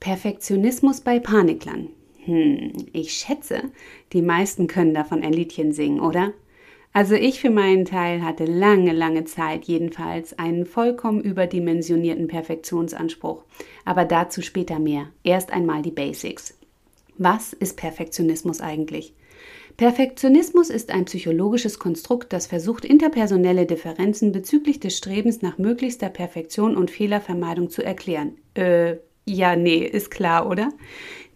Perfektionismus bei Paniklern. Hm, ich schätze, die meisten können davon ein Liedchen singen, oder? Also ich für meinen Teil hatte lange, lange Zeit jedenfalls einen vollkommen überdimensionierten Perfektionsanspruch. Aber dazu später mehr. Erst einmal die Basics. Was ist Perfektionismus eigentlich? Perfektionismus ist ein psychologisches Konstrukt, das versucht, interpersonelle Differenzen bezüglich des Strebens nach möglichster Perfektion und Fehlervermeidung zu erklären. Äh, ja, nee, ist klar, oder?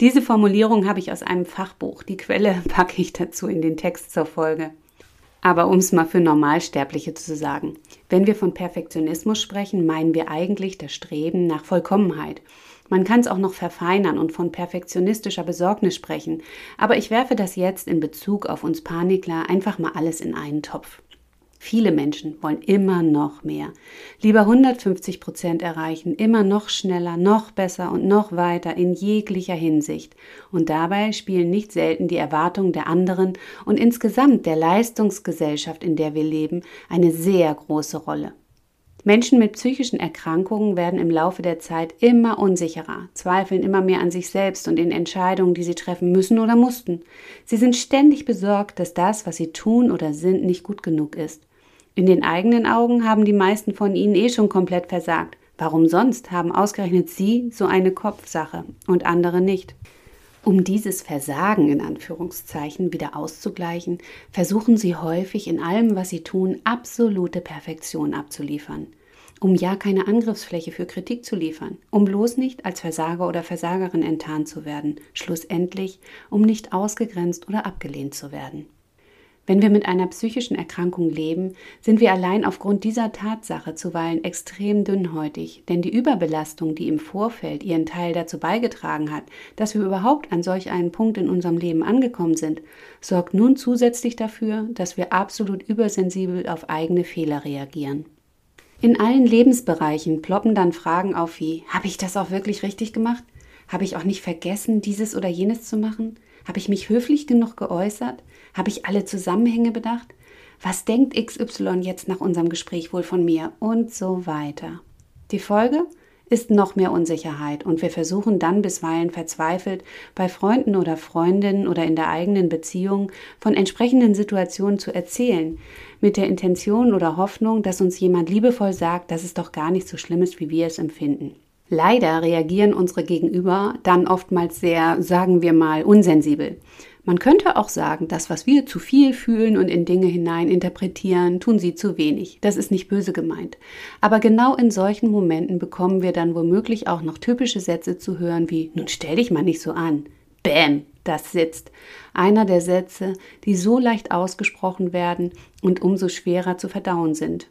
Diese Formulierung habe ich aus einem Fachbuch. Die Quelle packe ich dazu in den Text zur Folge. Aber um es mal für Normalsterbliche zu sagen, wenn wir von Perfektionismus sprechen, meinen wir eigentlich das Streben nach Vollkommenheit. Man kann es auch noch verfeinern und von perfektionistischer Besorgnis sprechen, aber ich werfe das jetzt in Bezug auf uns Panikler einfach mal alles in einen Topf. Viele Menschen wollen immer noch mehr. Lieber 150 Prozent erreichen, immer noch schneller, noch besser und noch weiter in jeglicher Hinsicht. Und dabei spielen nicht selten die Erwartungen der anderen und insgesamt der Leistungsgesellschaft, in der wir leben, eine sehr große Rolle. Menschen mit psychischen Erkrankungen werden im Laufe der Zeit immer unsicherer, zweifeln immer mehr an sich selbst und den Entscheidungen, die sie treffen müssen oder mussten. Sie sind ständig besorgt, dass das, was sie tun oder sind, nicht gut genug ist. In den eigenen Augen haben die meisten von ihnen eh schon komplett versagt. Warum sonst haben ausgerechnet sie so eine Kopfsache und andere nicht? Um dieses Versagen in Anführungszeichen wieder auszugleichen, versuchen sie häufig in allem, was sie tun, absolute Perfektion abzuliefern. Um ja keine Angriffsfläche für Kritik zu liefern, um bloß nicht als Versager oder Versagerin enttarnt zu werden, schlussendlich, um nicht ausgegrenzt oder abgelehnt zu werden. Wenn wir mit einer psychischen Erkrankung leben, sind wir allein aufgrund dieser Tatsache zuweilen extrem dünnhäutig, denn die Überbelastung, die im Vorfeld ihren Teil dazu beigetragen hat, dass wir überhaupt an solch einen Punkt in unserem Leben angekommen sind, sorgt nun zusätzlich dafür, dass wir absolut übersensibel auf eigene Fehler reagieren. In allen Lebensbereichen ploppen dann Fragen auf wie, habe ich das auch wirklich richtig gemacht? Habe ich auch nicht vergessen, dieses oder jenes zu machen? Habe ich mich höflich genug geäußert? Habe ich alle Zusammenhänge bedacht? Was denkt XY jetzt nach unserem Gespräch wohl von mir? Und so weiter. Die Folge ist noch mehr Unsicherheit und wir versuchen dann bisweilen verzweifelt bei Freunden oder Freundinnen oder in der eigenen Beziehung von entsprechenden Situationen zu erzählen, mit der Intention oder Hoffnung, dass uns jemand liebevoll sagt, dass es doch gar nicht so schlimm ist, wie wir es empfinden. Leider reagieren unsere Gegenüber dann oftmals sehr, sagen wir mal, unsensibel. Man könnte auch sagen, das, was wir zu viel fühlen und in Dinge hinein interpretieren, tun sie zu wenig. Das ist nicht böse gemeint. Aber genau in solchen Momenten bekommen wir dann womöglich auch noch typische Sätze zu hören wie, nun stell dich mal nicht so an. Bäm, das sitzt. Einer der Sätze, die so leicht ausgesprochen werden und umso schwerer zu verdauen sind.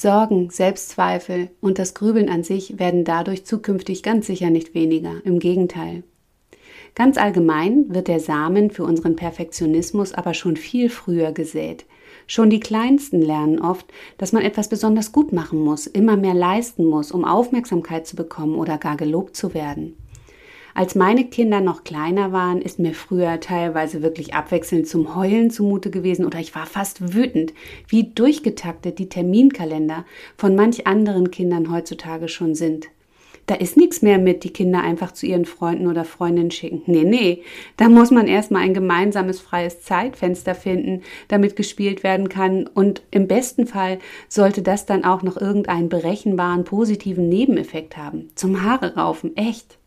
Sorgen, Selbstzweifel und das Grübeln an sich werden dadurch zukünftig ganz sicher nicht weniger. Im Gegenteil. Ganz allgemein wird der Samen für unseren Perfektionismus aber schon viel früher gesät. Schon die Kleinsten lernen oft, dass man etwas besonders gut machen muss, immer mehr leisten muss, um Aufmerksamkeit zu bekommen oder gar gelobt zu werden. Als meine Kinder noch kleiner waren, ist mir früher teilweise wirklich abwechselnd zum Heulen zumute gewesen oder ich war fast wütend, wie durchgetaktet die Terminkalender von manch anderen Kindern heutzutage schon sind. Da ist nichts mehr mit, die Kinder einfach zu ihren Freunden oder Freundinnen schicken. Nee, nee. Da muss man erstmal ein gemeinsames freies Zeitfenster finden, damit gespielt werden kann. Und im besten Fall sollte das dann auch noch irgendeinen berechenbaren positiven Nebeneffekt haben. Zum Haare raufen, echt.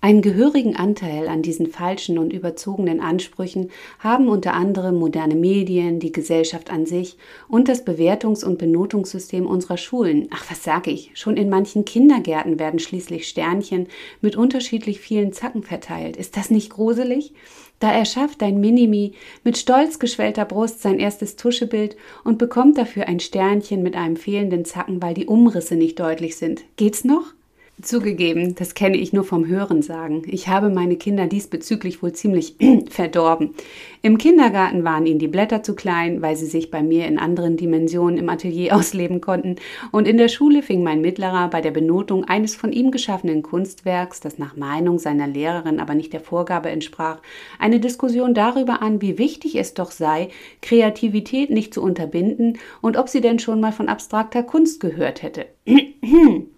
Einen gehörigen Anteil an diesen falschen und überzogenen Ansprüchen haben unter anderem moderne Medien, die Gesellschaft an sich und das Bewertungs- und Benotungssystem unserer Schulen. Ach, was sage ich? Schon in manchen Kindergärten werden schließlich Sternchen mit unterschiedlich vielen Zacken verteilt. Ist das nicht gruselig? Da erschafft ein Minimi mit stolz geschwellter Brust sein erstes Tuschebild und bekommt dafür ein Sternchen mit einem fehlenden Zacken, weil die Umrisse nicht deutlich sind. Geht's noch? Zugegeben, das kenne ich nur vom Hören sagen. Ich habe meine Kinder diesbezüglich wohl ziemlich verdorben. Im Kindergarten waren ihnen die Blätter zu klein, weil sie sich bei mir in anderen Dimensionen im Atelier ausleben konnten. Und in der Schule fing mein Mittlerer bei der Benotung eines von ihm geschaffenen Kunstwerks, das nach Meinung seiner Lehrerin aber nicht der Vorgabe entsprach, eine Diskussion darüber an, wie wichtig es doch sei, Kreativität nicht zu unterbinden und ob sie denn schon mal von abstrakter Kunst gehört hätte.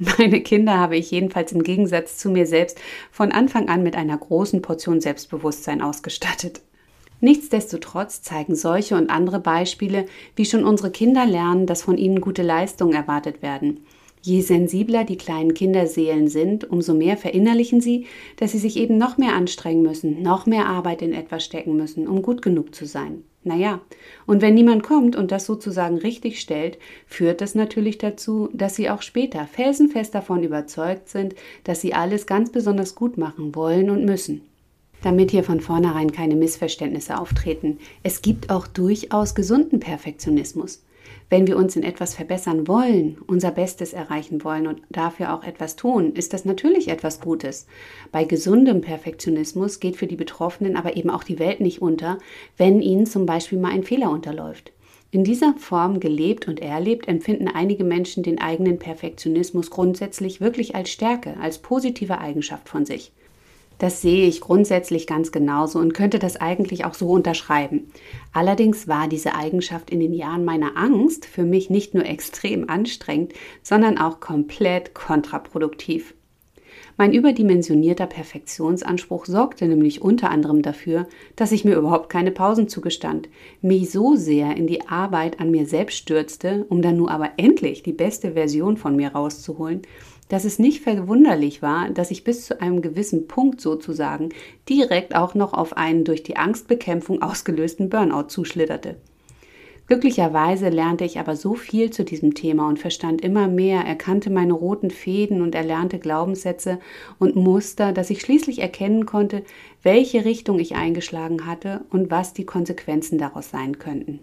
Meine Kinder habe ich jedenfalls im Gegensatz zu mir selbst von Anfang an mit einer großen Portion Selbstbewusstsein ausgestattet. Nichtsdestotrotz zeigen solche und andere Beispiele, wie schon unsere Kinder lernen, dass von ihnen gute Leistungen erwartet werden. Je sensibler die kleinen Kinderseelen sind, umso mehr verinnerlichen sie, dass sie sich eben noch mehr anstrengen müssen, noch mehr Arbeit in etwas stecken müssen, um gut genug zu sein. Naja, und wenn niemand kommt und das sozusagen richtig stellt, führt das natürlich dazu, dass sie auch später felsenfest davon überzeugt sind, dass sie alles ganz besonders gut machen wollen und müssen. Damit hier von vornherein keine Missverständnisse auftreten, es gibt auch durchaus gesunden Perfektionismus. Wenn wir uns in etwas verbessern wollen, unser Bestes erreichen wollen und dafür auch etwas tun, ist das natürlich etwas Gutes. Bei gesundem Perfektionismus geht für die Betroffenen aber eben auch die Welt nicht unter, wenn ihnen zum Beispiel mal ein Fehler unterläuft. In dieser Form gelebt und erlebt empfinden einige Menschen den eigenen Perfektionismus grundsätzlich wirklich als Stärke, als positive Eigenschaft von sich. Das sehe ich grundsätzlich ganz genauso und könnte das eigentlich auch so unterschreiben. Allerdings war diese Eigenschaft in den Jahren meiner Angst für mich nicht nur extrem anstrengend, sondern auch komplett kontraproduktiv. Mein überdimensionierter Perfektionsanspruch sorgte nämlich unter anderem dafür, dass ich mir überhaupt keine Pausen zugestand, mich so sehr in die Arbeit an mir selbst stürzte, um dann nur aber endlich die beste Version von mir rauszuholen, dass es nicht verwunderlich war, dass ich bis zu einem gewissen Punkt sozusagen direkt auch noch auf einen durch die Angstbekämpfung ausgelösten Burnout zuschlitterte. Glücklicherweise lernte ich aber so viel zu diesem Thema und verstand immer mehr, erkannte meine roten Fäden und erlernte Glaubenssätze und Muster, dass ich schließlich erkennen konnte, welche Richtung ich eingeschlagen hatte und was die Konsequenzen daraus sein könnten.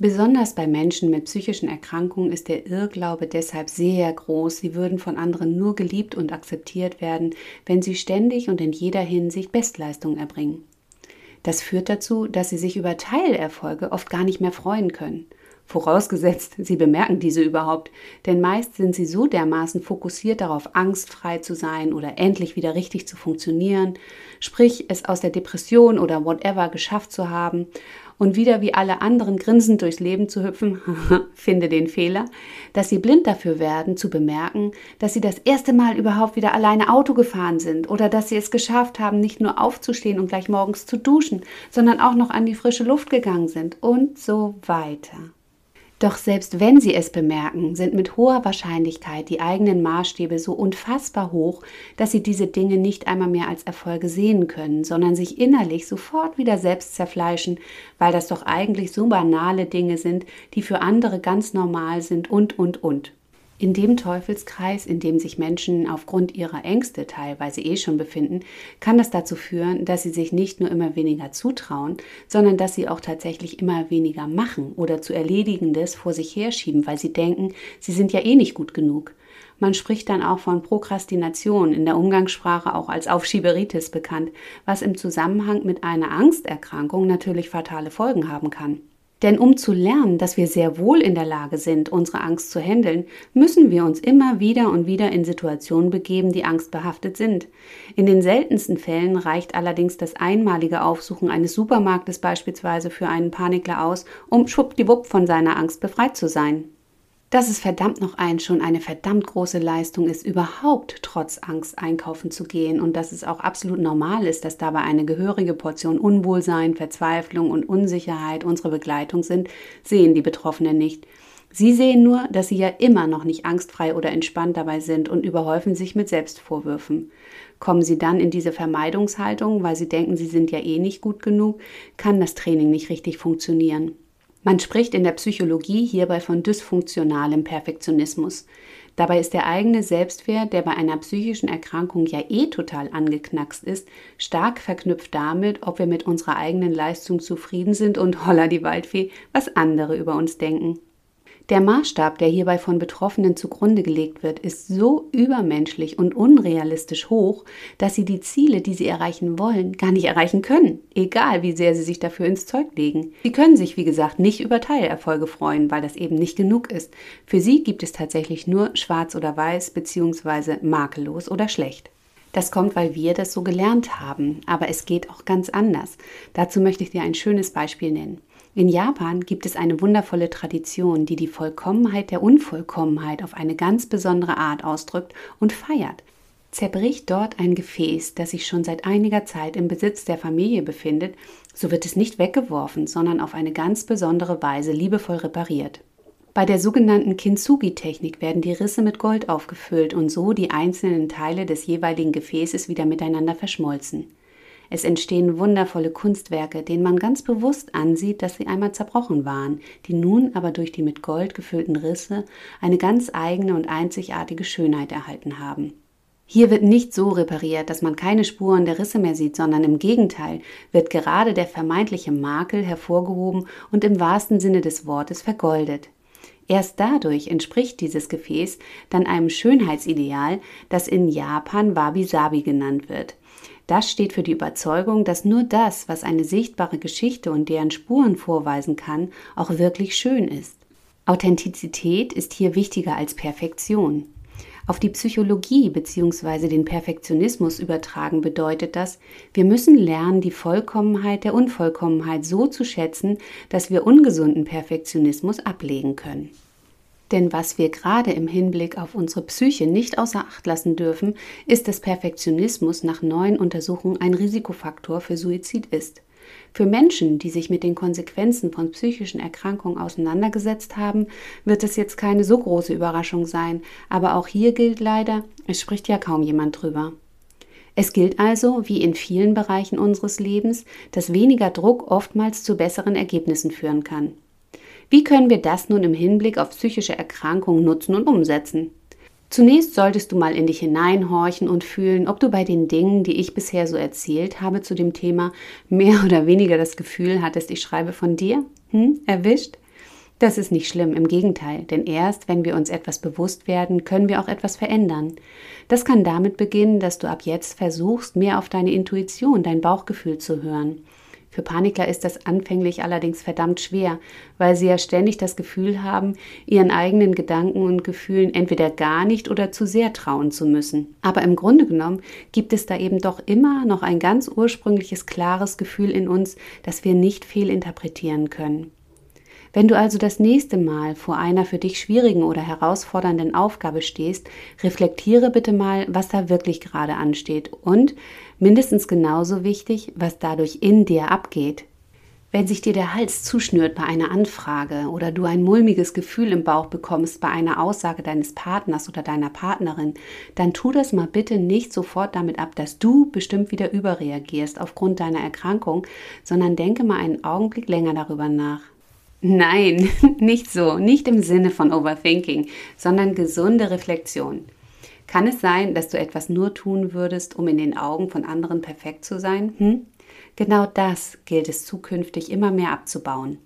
Besonders bei Menschen mit psychischen Erkrankungen ist der Irrglaube deshalb sehr groß, sie würden von anderen nur geliebt und akzeptiert werden, wenn sie ständig und in jeder Hinsicht Bestleistungen erbringen. Das führt dazu, dass sie sich über Teilerfolge oft gar nicht mehr freuen können. Vorausgesetzt, sie bemerken diese überhaupt, denn meist sind sie so dermaßen fokussiert darauf, angstfrei zu sein oder endlich wieder richtig zu funktionieren, sprich es aus der Depression oder whatever geschafft zu haben und wieder wie alle anderen grinsend durchs Leben zu hüpfen, finde den Fehler, dass sie blind dafür werden, zu bemerken, dass sie das erste Mal überhaupt wieder alleine Auto gefahren sind oder dass sie es geschafft haben, nicht nur aufzustehen und gleich morgens zu duschen, sondern auch noch an die frische Luft gegangen sind und so weiter. Doch selbst wenn sie es bemerken, sind mit hoher Wahrscheinlichkeit die eigenen Maßstäbe so unfassbar hoch, dass sie diese Dinge nicht einmal mehr als Erfolge sehen können, sondern sich innerlich sofort wieder selbst zerfleischen, weil das doch eigentlich so banale Dinge sind, die für andere ganz normal sind und, und, und. In dem Teufelskreis, in dem sich Menschen aufgrund ihrer Ängste teilweise eh schon befinden, kann das dazu führen, dass sie sich nicht nur immer weniger zutrauen, sondern dass sie auch tatsächlich immer weniger machen oder zu Erledigendes vor sich herschieben, weil sie denken, sie sind ja eh nicht gut genug. Man spricht dann auch von Prokrastination, in der Umgangssprache auch als Aufschieberitis bekannt, was im Zusammenhang mit einer Angsterkrankung natürlich fatale Folgen haben kann. Denn um zu lernen, dass wir sehr wohl in der Lage sind, unsere Angst zu handeln, müssen wir uns immer wieder und wieder in Situationen begeben, die angstbehaftet sind. In den seltensten Fällen reicht allerdings das einmalige Aufsuchen eines Supermarktes beispielsweise für einen Panikler aus, um schwuppdiwupp von seiner Angst befreit zu sein dass es verdammt noch ein schon eine verdammt große Leistung ist, überhaupt trotz Angst einkaufen zu gehen und dass es auch absolut normal ist, dass dabei eine gehörige Portion Unwohlsein, Verzweiflung und Unsicherheit unsere Begleitung sind, sehen die Betroffenen nicht. Sie sehen nur, dass sie ja immer noch nicht angstfrei oder entspannt dabei sind und überhäufen sich mit Selbstvorwürfen. Kommen sie dann in diese Vermeidungshaltung, weil sie denken, sie sind ja eh nicht gut genug, kann das Training nicht richtig funktionieren. Man spricht in der Psychologie hierbei von dysfunktionalem Perfektionismus. Dabei ist der eigene Selbstwert, der bei einer psychischen Erkrankung ja eh total angeknackst ist, stark verknüpft damit, ob wir mit unserer eigenen Leistung zufrieden sind und holla die Waldfee, was andere über uns denken. Der Maßstab, der hierbei von Betroffenen zugrunde gelegt wird, ist so übermenschlich und unrealistisch hoch, dass sie die Ziele, die sie erreichen wollen, gar nicht erreichen können, egal wie sehr sie sich dafür ins Zeug legen. Sie können sich, wie gesagt, nicht über Teilerfolge freuen, weil das eben nicht genug ist. Für sie gibt es tatsächlich nur schwarz oder weiß bzw. makellos oder schlecht. Das kommt, weil wir das so gelernt haben, aber es geht auch ganz anders. Dazu möchte ich dir ein schönes Beispiel nennen. In Japan gibt es eine wundervolle Tradition, die die Vollkommenheit der Unvollkommenheit auf eine ganz besondere Art ausdrückt und feiert. Zerbricht dort ein Gefäß, das sich schon seit einiger Zeit im Besitz der Familie befindet, so wird es nicht weggeworfen, sondern auf eine ganz besondere Weise liebevoll repariert. Bei der sogenannten Kintsugi-Technik werden die Risse mit Gold aufgefüllt und so die einzelnen Teile des jeweiligen Gefäßes wieder miteinander verschmolzen. Es entstehen wundervolle Kunstwerke, denen man ganz bewusst ansieht, dass sie einmal zerbrochen waren, die nun aber durch die mit Gold gefüllten Risse eine ganz eigene und einzigartige Schönheit erhalten haben. Hier wird nicht so repariert, dass man keine Spuren der Risse mehr sieht, sondern im Gegenteil wird gerade der vermeintliche Makel hervorgehoben und im wahrsten Sinne des Wortes vergoldet. Erst dadurch entspricht dieses Gefäß dann einem Schönheitsideal, das in Japan Wabi-Sabi genannt wird. Das steht für die Überzeugung, dass nur das, was eine sichtbare Geschichte und deren Spuren vorweisen kann, auch wirklich schön ist. Authentizität ist hier wichtiger als Perfektion. Auf die Psychologie bzw. den Perfektionismus übertragen bedeutet das, wir müssen lernen, die Vollkommenheit der Unvollkommenheit so zu schätzen, dass wir ungesunden Perfektionismus ablegen können. Denn was wir gerade im Hinblick auf unsere Psyche nicht außer Acht lassen dürfen, ist, dass Perfektionismus nach neuen Untersuchungen ein Risikofaktor für Suizid ist. Für Menschen, die sich mit den Konsequenzen von psychischen Erkrankungen auseinandergesetzt haben, wird es jetzt keine so große Überraschung sein, aber auch hier gilt leider, es spricht ja kaum jemand drüber. Es gilt also, wie in vielen Bereichen unseres Lebens, dass weniger Druck oftmals zu besseren Ergebnissen führen kann. Wie können wir das nun im Hinblick auf psychische Erkrankungen nutzen und umsetzen? Zunächst solltest du mal in dich hineinhorchen und fühlen, ob du bei den Dingen, die ich bisher so erzählt habe zu dem Thema, mehr oder weniger das Gefühl hattest, ich schreibe von dir? Hm, erwischt? Das ist nicht schlimm, im Gegenteil, denn erst wenn wir uns etwas bewusst werden, können wir auch etwas verändern. Das kann damit beginnen, dass du ab jetzt versuchst, mehr auf deine Intuition, dein Bauchgefühl zu hören. Für Panikler ist das anfänglich allerdings verdammt schwer, weil sie ja ständig das Gefühl haben, ihren eigenen Gedanken und Gefühlen entweder gar nicht oder zu sehr trauen zu müssen. Aber im Grunde genommen gibt es da eben doch immer noch ein ganz ursprüngliches, klares Gefühl in uns, das wir nicht fehlinterpretieren können. Wenn du also das nächste Mal vor einer für dich schwierigen oder herausfordernden Aufgabe stehst, reflektiere bitte mal, was da wirklich gerade ansteht und mindestens genauso wichtig, was dadurch in dir abgeht. Wenn sich dir der Hals zuschnürt bei einer Anfrage oder du ein mulmiges Gefühl im Bauch bekommst bei einer Aussage deines Partners oder deiner Partnerin, dann tu das mal bitte nicht sofort damit ab, dass du bestimmt wieder überreagierst aufgrund deiner Erkrankung, sondern denke mal einen Augenblick länger darüber nach. Nein, nicht so, nicht im Sinne von Overthinking, sondern gesunde Reflexion. Kann es sein, dass du etwas nur tun würdest, um in den Augen von anderen perfekt zu sein? Hm? Genau das gilt es zukünftig immer mehr abzubauen.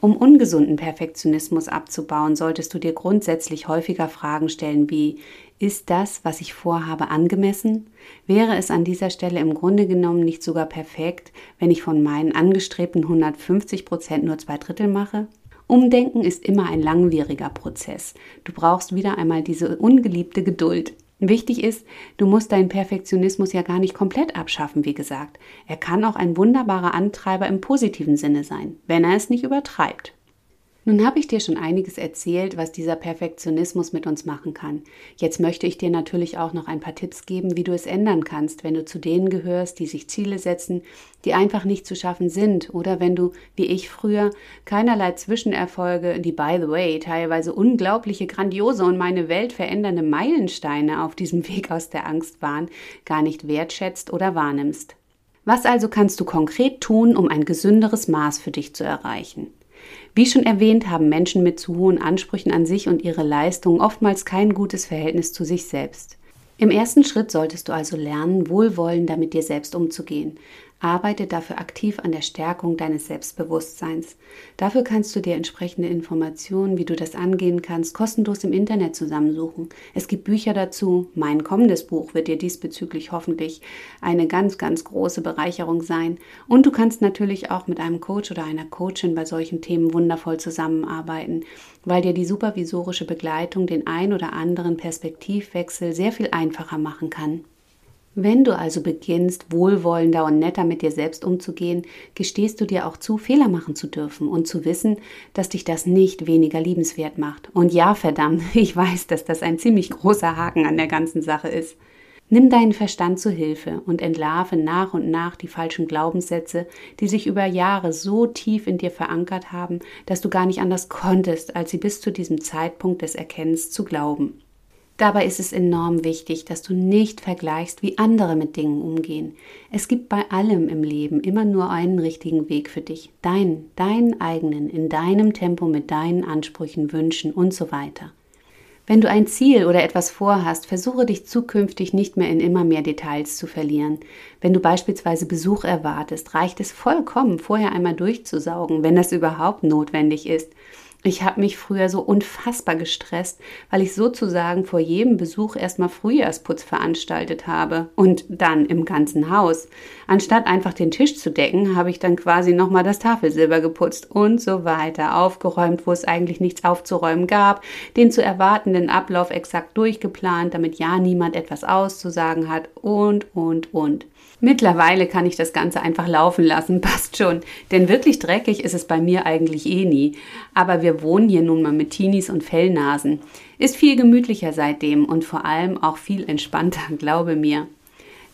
Um ungesunden Perfektionismus abzubauen, solltest du dir grundsätzlich häufiger Fragen stellen wie ist das, was ich vorhabe, angemessen? Wäre es an dieser Stelle im Grunde genommen nicht sogar perfekt, wenn ich von meinen angestrebten 150 Prozent nur zwei Drittel mache? Umdenken ist immer ein langwieriger Prozess. Du brauchst wieder einmal diese ungeliebte Geduld. Wichtig ist, du musst deinen Perfektionismus ja gar nicht komplett abschaffen, wie gesagt. Er kann auch ein wunderbarer Antreiber im positiven Sinne sein, wenn er es nicht übertreibt. Nun habe ich dir schon einiges erzählt, was dieser Perfektionismus mit uns machen kann. Jetzt möchte ich dir natürlich auch noch ein paar Tipps geben, wie du es ändern kannst, wenn du zu denen gehörst, die sich Ziele setzen, die einfach nicht zu schaffen sind, oder wenn du, wie ich früher, keinerlei Zwischenerfolge, die by the way teilweise unglaubliche, grandiose und meine Welt verändernde Meilensteine auf diesem Weg aus der Angst waren, gar nicht wertschätzt oder wahrnimmst. Was also kannst du konkret tun, um ein gesünderes Maß für dich zu erreichen? Wie schon erwähnt, haben Menschen mit zu hohen Ansprüchen an sich und ihre Leistungen oftmals kein gutes Verhältnis zu sich selbst. Im ersten Schritt solltest du also lernen, wohlwollender mit dir selbst umzugehen. Arbeite dafür aktiv an der Stärkung deines Selbstbewusstseins. Dafür kannst du dir entsprechende Informationen, wie du das angehen kannst, kostenlos im Internet zusammensuchen. Es gibt Bücher dazu. Mein kommendes Buch wird dir diesbezüglich hoffentlich eine ganz, ganz große Bereicherung sein. Und du kannst natürlich auch mit einem Coach oder einer Coachin bei solchen Themen wundervoll zusammenarbeiten, weil dir die supervisorische Begleitung den ein oder anderen Perspektivwechsel sehr viel einfacher machen kann. Wenn du also beginnst, wohlwollender und netter mit dir selbst umzugehen, gestehst du dir auch zu, Fehler machen zu dürfen und zu wissen, dass dich das nicht weniger liebenswert macht. Und ja, verdammt, ich weiß, dass das ein ziemlich großer Haken an der ganzen Sache ist. Nimm deinen Verstand zu Hilfe und entlarve nach und nach die falschen Glaubenssätze, die sich über Jahre so tief in dir verankert haben, dass du gar nicht anders konntest, als sie bis zu diesem Zeitpunkt des Erkennens zu glauben. Dabei ist es enorm wichtig, dass du nicht vergleichst, wie andere mit Dingen umgehen. Es gibt bei allem im Leben immer nur einen richtigen Weg für dich. Deinen, deinen eigenen, in deinem Tempo mit deinen Ansprüchen, Wünschen und so weiter. Wenn du ein Ziel oder etwas vorhast, versuche dich zukünftig nicht mehr in immer mehr Details zu verlieren. Wenn du beispielsweise Besuch erwartest, reicht es vollkommen, vorher einmal durchzusaugen, wenn das überhaupt notwendig ist. Ich habe mich früher so unfassbar gestresst, weil ich sozusagen vor jedem Besuch erstmal Frühjahrsputz veranstaltet habe und dann im ganzen Haus. Anstatt einfach den Tisch zu decken, habe ich dann quasi nochmal das Tafelsilber geputzt und so weiter, aufgeräumt, wo es eigentlich nichts aufzuräumen gab, den zu erwartenden Ablauf exakt durchgeplant, damit ja niemand etwas auszusagen hat und, und, und. Mittlerweile kann ich das Ganze einfach laufen lassen, passt schon. Denn wirklich dreckig ist es bei mir eigentlich eh nie. Aber wir wohnen hier nun mal mit Teenies und Fellnasen. Ist viel gemütlicher seitdem und vor allem auch viel entspannter, glaube mir.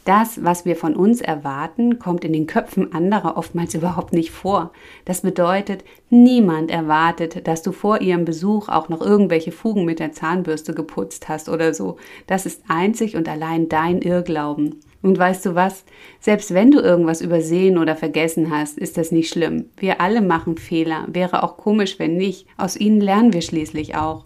Das, was wir von uns erwarten, kommt in den Köpfen anderer oftmals überhaupt nicht vor. Das bedeutet, niemand erwartet, dass du vor ihrem Besuch auch noch irgendwelche Fugen mit der Zahnbürste geputzt hast oder so. Das ist einzig und allein dein Irrglauben. Und weißt du was? Selbst wenn du irgendwas übersehen oder vergessen hast, ist das nicht schlimm. Wir alle machen Fehler. Wäre auch komisch, wenn nicht. Aus ihnen lernen wir schließlich auch.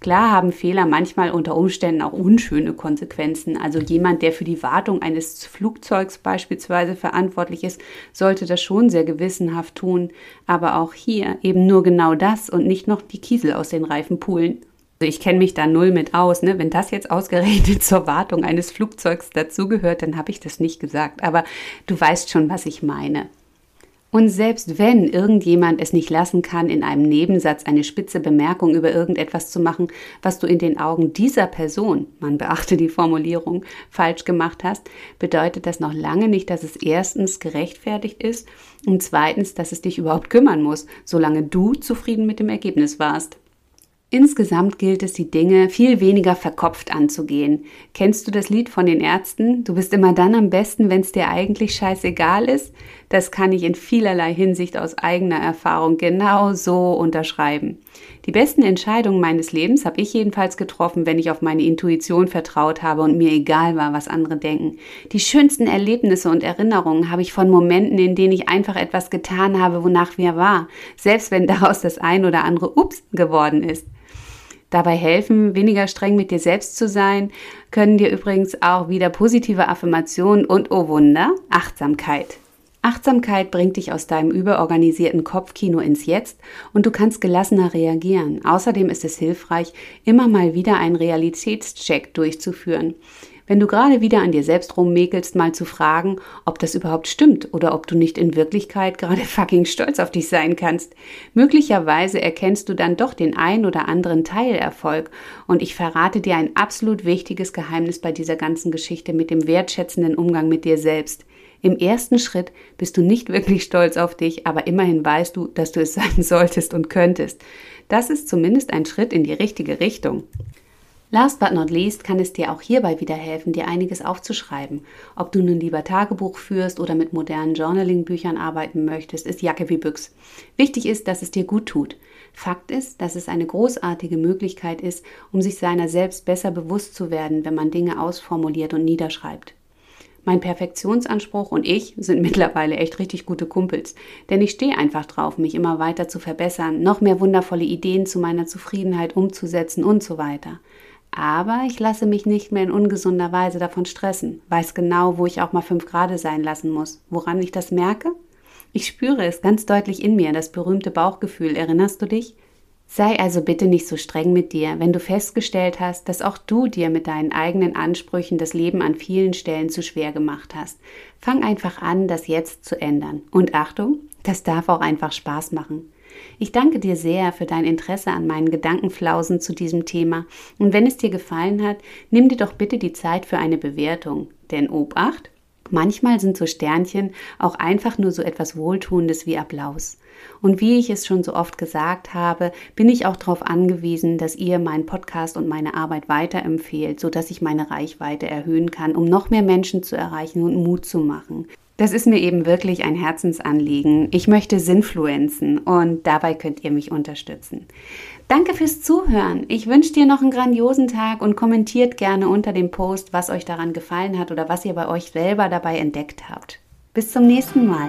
Klar haben Fehler manchmal unter Umständen auch unschöne Konsequenzen. Also jemand, der für die Wartung eines Flugzeugs beispielsweise verantwortlich ist, sollte das schon sehr gewissenhaft tun. Aber auch hier eben nur genau das und nicht noch die Kiesel aus den Reifen pulen. Also ich kenne mich da null mit aus. Ne? Wenn das jetzt ausgerechnet zur Wartung eines Flugzeugs dazugehört, dann habe ich das nicht gesagt. Aber du weißt schon, was ich meine. Und selbst wenn irgendjemand es nicht lassen kann, in einem Nebensatz eine spitze Bemerkung über irgendetwas zu machen, was du in den Augen dieser Person, man beachte die Formulierung, falsch gemacht hast, bedeutet das noch lange nicht, dass es erstens gerechtfertigt ist und zweitens, dass es dich überhaupt kümmern muss, solange du zufrieden mit dem Ergebnis warst. Insgesamt gilt es, die Dinge viel weniger verkopft anzugehen. Kennst du das Lied von den Ärzten? Du bist immer dann am besten, wenn es dir eigentlich scheißegal ist? Das kann ich in vielerlei Hinsicht aus eigener Erfahrung genau so unterschreiben. Die besten Entscheidungen meines Lebens habe ich jedenfalls getroffen, wenn ich auf meine Intuition vertraut habe und mir egal war, was andere denken. Die schönsten Erlebnisse und Erinnerungen habe ich von Momenten, in denen ich einfach etwas getan habe, wonach mir war, selbst wenn daraus das ein oder andere Ups geworden ist. Dabei helfen, weniger streng mit dir selbst zu sein, können dir übrigens auch wieder positive Affirmationen und, oh Wunder, Achtsamkeit. Achtsamkeit bringt dich aus deinem überorganisierten Kopfkino ins Jetzt und du kannst gelassener reagieren. Außerdem ist es hilfreich, immer mal wieder einen Realitätscheck durchzuführen wenn du gerade wieder an dir selbst rummäkelst, mal zu fragen, ob das überhaupt stimmt oder ob du nicht in Wirklichkeit gerade fucking stolz auf dich sein kannst. Möglicherweise erkennst du dann doch den ein oder anderen Teilerfolg und ich verrate dir ein absolut wichtiges Geheimnis bei dieser ganzen Geschichte mit dem wertschätzenden Umgang mit dir selbst. Im ersten Schritt bist du nicht wirklich stolz auf dich, aber immerhin weißt du, dass du es sein solltest und könntest. Das ist zumindest ein Schritt in die richtige Richtung. Last but not least kann es dir auch hierbei wieder helfen, dir einiges aufzuschreiben. Ob du nun lieber Tagebuch führst oder mit modernen Journaling-Büchern arbeiten möchtest, ist Jacke wie Büchs. Wichtig ist, dass es dir gut tut. Fakt ist, dass es eine großartige Möglichkeit ist, um sich seiner selbst besser bewusst zu werden, wenn man Dinge ausformuliert und niederschreibt. Mein Perfektionsanspruch und ich sind mittlerweile echt richtig gute Kumpels, denn ich stehe einfach drauf, mich immer weiter zu verbessern, noch mehr wundervolle Ideen zu meiner Zufriedenheit umzusetzen und so weiter. Aber ich lasse mich nicht mehr in ungesunder Weise davon stressen, weiß genau, wo ich auch mal fünf Grad sein lassen muss. Woran ich das merke? Ich spüre es ganz deutlich in mir, das berühmte Bauchgefühl. Erinnerst du dich? Sei also bitte nicht so streng mit dir, wenn du festgestellt hast, dass auch du dir mit deinen eigenen Ansprüchen das Leben an vielen Stellen zu schwer gemacht hast. Fang einfach an, das jetzt zu ändern. Und Achtung, das darf auch einfach Spaß machen. Ich danke dir sehr für dein Interesse an meinen Gedankenflausen zu diesem Thema und wenn es dir gefallen hat, nimm dir doch bitte die Zeit für eine Bewertung. Denn Obacht, manchmal sind so Sternchen auch einfach nur so etwas Wohltuendes wie Applaus. Und wie ich es schon so oft gesagt habe, bin ich auch darauf angewiesen, dass ihr meinen Podcast und meine Arbeit weiterempfehlt, sodass ich meine Reichweite erhöhen kann, um noch mehr Menschen zu erreichen und Mut zu machen. Das ist mir eben wirklich ein Herzensanliegen. Ich möchte Sinnfluenzen und dabei könnt ihr mich unterstützen. Danke fürs Zuhören. Ich wünsche dir noch einen grandiosen Tag und kommentiert gerne unter dem Post, was euch daran gefallen hat oder was ihr bei euch selber dabei entdeckt habt. Bis zum nächsten Mal.